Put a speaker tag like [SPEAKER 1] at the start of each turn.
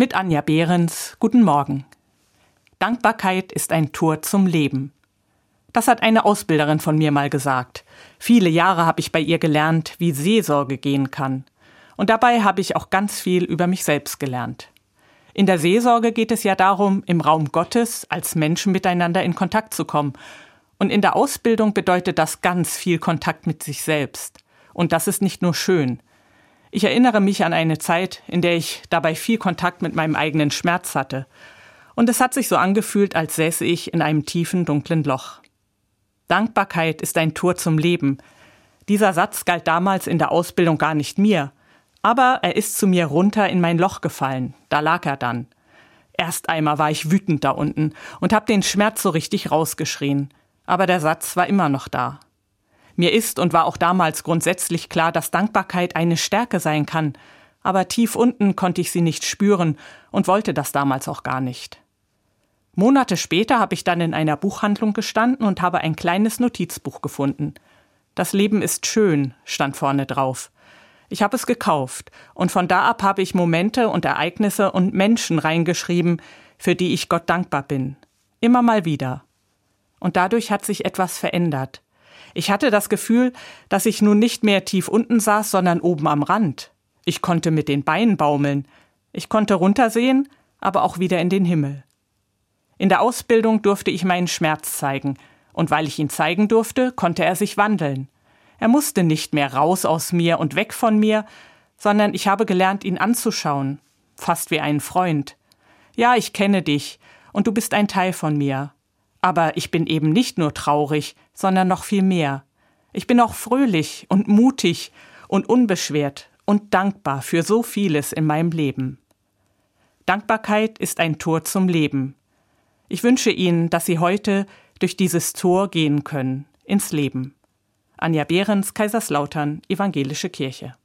[SPEAKER 1] Mit Anja Behrens, guten Morgen. Dankbarkeit ist ein Tor zum Leben. Das hat eine Ausbilderin von mir mal gesagt. Viele Jahre habe ich bei ihr gelernt, wie Seelsorge gehen kann. Und dabei habe ich auch ganz viel über mich selbst gelernt. In der Seelsorge geht es ja darum, im Raum Gottes als Menschen miteinander in Kontakt zu kommen. Und in der Ausbildung bedeutet das ganz viel Kontakt mit sich selbst. Und das ist nicht nur schön. Ich erinnere mich an eine Zeit, in der ich dabei viel Kontakt mit meinem eigenen Schmerz hatte. Und es hat sich so angefühlt, als säße ich in einem tiefen, dunklen Loch. Dankbarkeit ist ein Tor zum Leben. Dieser Satz galt damals in der Ausbildung gar nicht mir. Aber er ist zu mir runter in mein Loch gefallen. Da lag er dann. Erst einmal war ich wütend da unten und hab den Schmerz so richtig rausgeschrien. Aber der Satz war immer noch da. Mir ist und war auch damals grundsätzlich klar, dass Dankbarkeit eine Stärke sein kann, aber tief unten konnte ich sie nicht spüren und wollte das damals auch gar nicht. Monate später habe ich dann in einer Buchhandlung gestanden und habe ein kleines Notizbuch gefunden. Das Leben ist schön, stand vorne drauf. Ich habe es gekauft und von da ab habe ich Momente und Ereignisse und Menschen reingeschrieben, für die ich Gott dankbar bin. Immer mal wieder. Und dadurch hat sich etwas verändert. Ich hatte das Gefühl, dass ich nun nicht mehr tief unten saß, sondern oben am Rand. Ich konnte mit den Beinen baumeln. Ich konnte runtersehen, aber auch wieder in den Himmel. In der Ausbildung durfte ich meinen Schmerz zeigen, und weil ich ihn zeigen durfte, konnte er sich wandeln. Er musste nicht mehr raus aus mir und weg von mir, sondern ich habe gelernt, ihn anzuschauen, fast wie einen Freund. Ja, ich kenne dich, und du bist ein Teil von mir. Aber ich bin eben nicht nur traurig, sondern noch viel mehr. Ich bin auch fröhlich und mutig und unbeschwert und dankbar für so vieles in meinem Leben. Dankbarkeit ist ein Tor zum Leben. Ich wünsche Ihnen, dass Sie heute durch dieses Tor gehen können, ins Leben. Anja Behrens, Kaiserslautern, Evangelische Kirche.